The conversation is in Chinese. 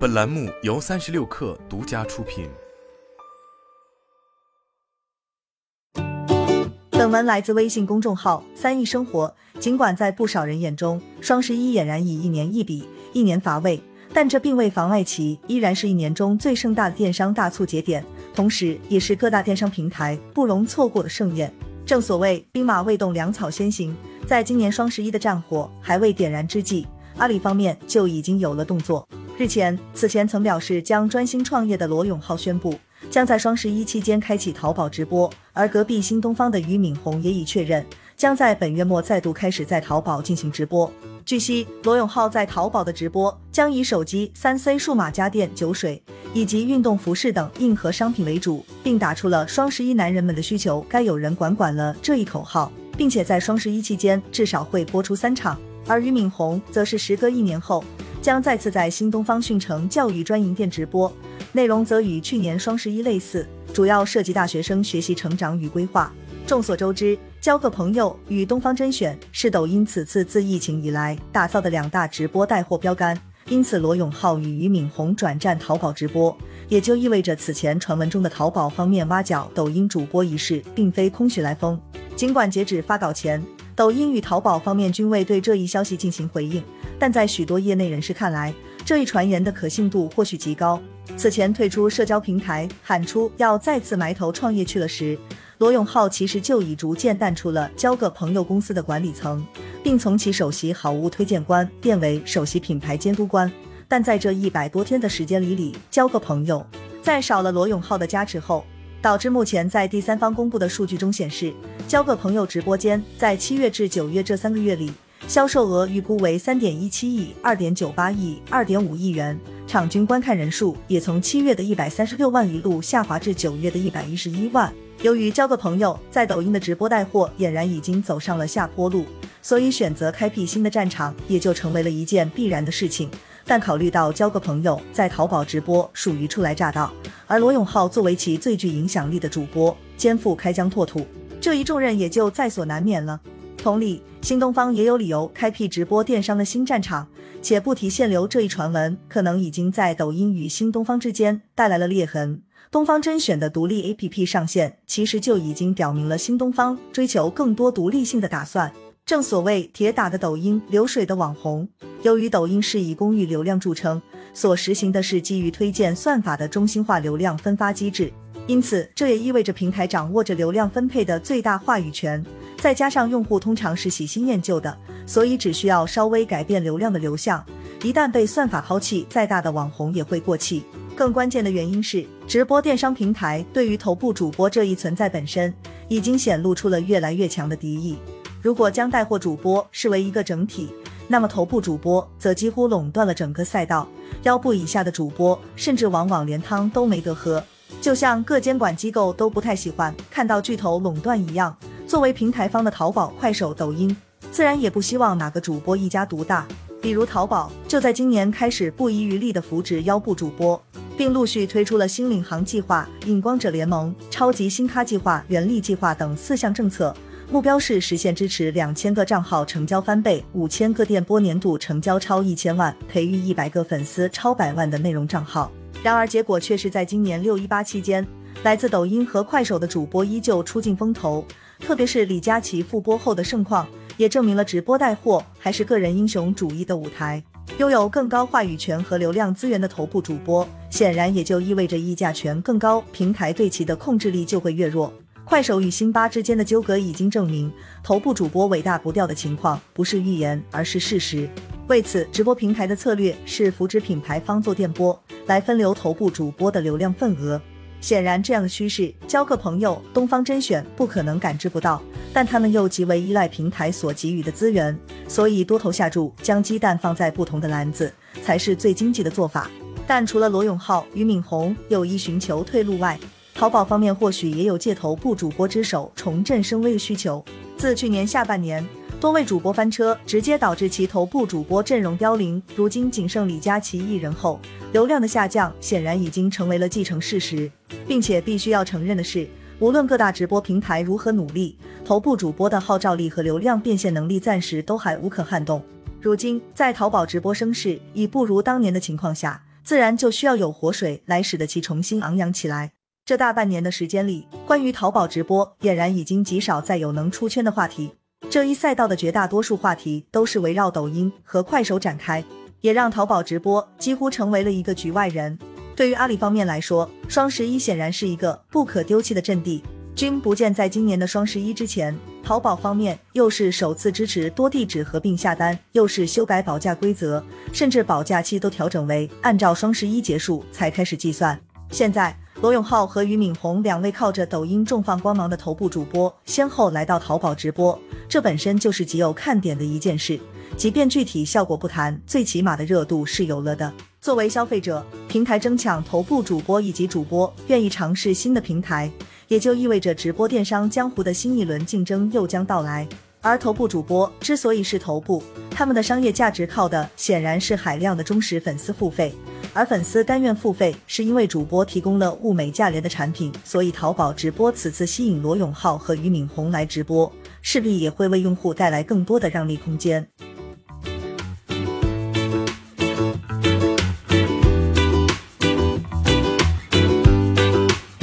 本栏目由三十六氪独家出品。本文来自微信公众号“三亿生活”。尽管在不少人眼中，双十一俨然以一年一比，一年乏味，但这并未妨碍其依然是一年中最盛大的电商大促节点，同时也是各大电商平台不容错过的盛宴。正所谓兵马未动，粮草先行。在今年双十一的战火还未点燃之际，阿里方面就已经有了动作。日前，此前曾表示将专心创业的罗永浩宣布，将在双十一期间开启淘宝直播。而隔壁新东方的俞敏洪也已确认，将在本月末再度开始在淘宝进行直播。据悉，罗永浩在淘宝的直播将以手机、三 C 数码家电、酒水以及运动服饰等硬核商品为主，并打出了“双十一男人们的需求该有人管管了”这一口号。并且在双十一期间至少会播出三场，而俞敏洪则是时隔一年后将再次在新东方讯城教育专营店直播，内容则与去年双十一类似，主要涉及大学生学习成长与规划。众所周知，交个朋友与东方甄选是抖音此次自疫情以来打造的两大直播带货标杆，因此罗永浩与俞敏洪转战淘宝直播，也就意味着此前传闻中的淘宝方面挖角抖音主播一事并非空穴来风。尽管截止发稿前，抖音与淘宝方面均未对这一消息进行回应，但在许多业内人士看来，这一传言的可信度或许极高。此前退出社交平台，喊出要再次埋头创业去了时，罗永浩其实就已逐渐淡出了交个朋友公司的管理层，并从其首席好物推荐官变为首席品牌监督官。但在这一百多天的时间里，里交个朋友在少了罗永浩的加持后。导致目前在第三方公布的数据中显示，交个朋友直播间在七月至九月这三个月里，销售额预估为三点一七亿、二点九八亿、二点五亿元，场均观看人数也从七月的一百三十六万一路下滑至九月的一百一十一万。由于交个朋友在抖音的直播带货俨然已经走上了下坡路，所以选择开辟新的战场也就成为了一件必然的事情。但考虑到交个朋友在淘宝直播属于初来乍到，而罗永浩作为其最具影响力的主播，肩负开疆拓土这一重任也就在所难免了。同理，新东方也有理由开辟直播电商的新战场，且不提限流这一传闻，可能已经在抖音与新东方之间带来了裂痕。东方甄选的独立 APP 上线，其实就已经表明了新东方追求更多独立性的打算。正所谓铁打的抖音，流水的网红。由于抖音是以公域流量著称，所实行的是基于推荐算法的中心化流量分发机制，因此这也意味着平台掌握着流量分配的最大话语权。再加上用户通常是喜新厌旧的，所以只需要稍微改变流量的流向，一旦被算法抛弃，再大的网红也会过气。更关键的原因是，直播电商平台对于头部主播这一存在本身，已经显露出了越来越强的敌意。如果将带货主播视为一个整体，那么头部主播则几乎垄断了整个赛道，腰部以下的主播甚至往往连汤都没得喝。就像各监管机构都不太喜欢看到巨头垄断一样，作为平台方的淘宝、快手、抖音，自然也不希望哪个主播一家独大。比如淘宝就在今年开始不遗余力地扶持腰部主播，并陆续推出了新领航计划、影光者联盟、超级新咖计划、原力计划等四项政策。目标是实现支持两千个账号成交翻倍，五千个电波年度成交超一千万，培育一百个粉丝超百万的内容账号。然而结果却是在今年六一八期间，来自抖音和快手的主播依旧出尽风头，特别是李佳琦复播后的盛况，也证明了直播带货还是个人英雄主义的舞台。拥有更高话语权和流量资源的头部主播，显然也就意味着议价权更高，平台对其的控制力就会越弱。快手与辛巴之间的纠葛已经证明，头部主播尾大不掉的情况不是预言，而是事实。为此，直播平台的策略是扶持品牌方做电波，来分流头部主播的流量份额。显然，这样的趋势，交个朋友、东方甄选不可能感知不到，但他们又极为依赖平台所给予的资源，所以多头下注，将鸡蛋放在不同的篮子，才是最经济的做法。但除了罗永浩、俞敏洪有意寻求退路外，淘宝方面或许也有借头部主播之手重振声威的需求。自去年下半年多位主播翻车，直接导致其头部主播阵容凋零，如今仅剩李佳琦一人后，流量的下降显然已经成为了既成事实。并且必须要承认的是，无论各大直播平台如何努力，头部主播的号召力和流量变现能力暂时都还无可撼动。如今在淘宝直播声势已不如当年的情况下，自然就需要有活水来使得其重新昂扬起来。这大半年的时间里，关于淘宝直播俨然已经极少再有能出圈的话题。这一赛道的绝大多数话题都是围绕抖音和快手展开，也让淘宝直播几乎成为了一个局外人。对于阿里方面来说，双十一显然是一个不可丢弃的阵地。君不见，在今年的双十一之前，淘宝方面又是首次支持多地址合并下单，又是修改保价规则，甚至保价期都调整为按照双十一结束才开始计算。现在。罗永浩和俞敏洪两位靠着抖音重放光芒的头部主播，先后来到淘宝直播，这本身就是极有看点的一件事。即便具体效果不谈，最起码的热度是有了的。作为消费者，平台争抢头部主播以及主播愿意尝试新的平台，也就意味着直播电商江湖的新一轮竞争又将到来。而头部主播之所以是头部，他们的商业价值靠的显然是海量的忠实粉丝付费。而粉丝甘愿付费，是因为主播提供了物美价廉的产品，所以淘宝直播此次吸引罗永浩和俞敏洪来直播，势必也会为用户带来更多的让利空间。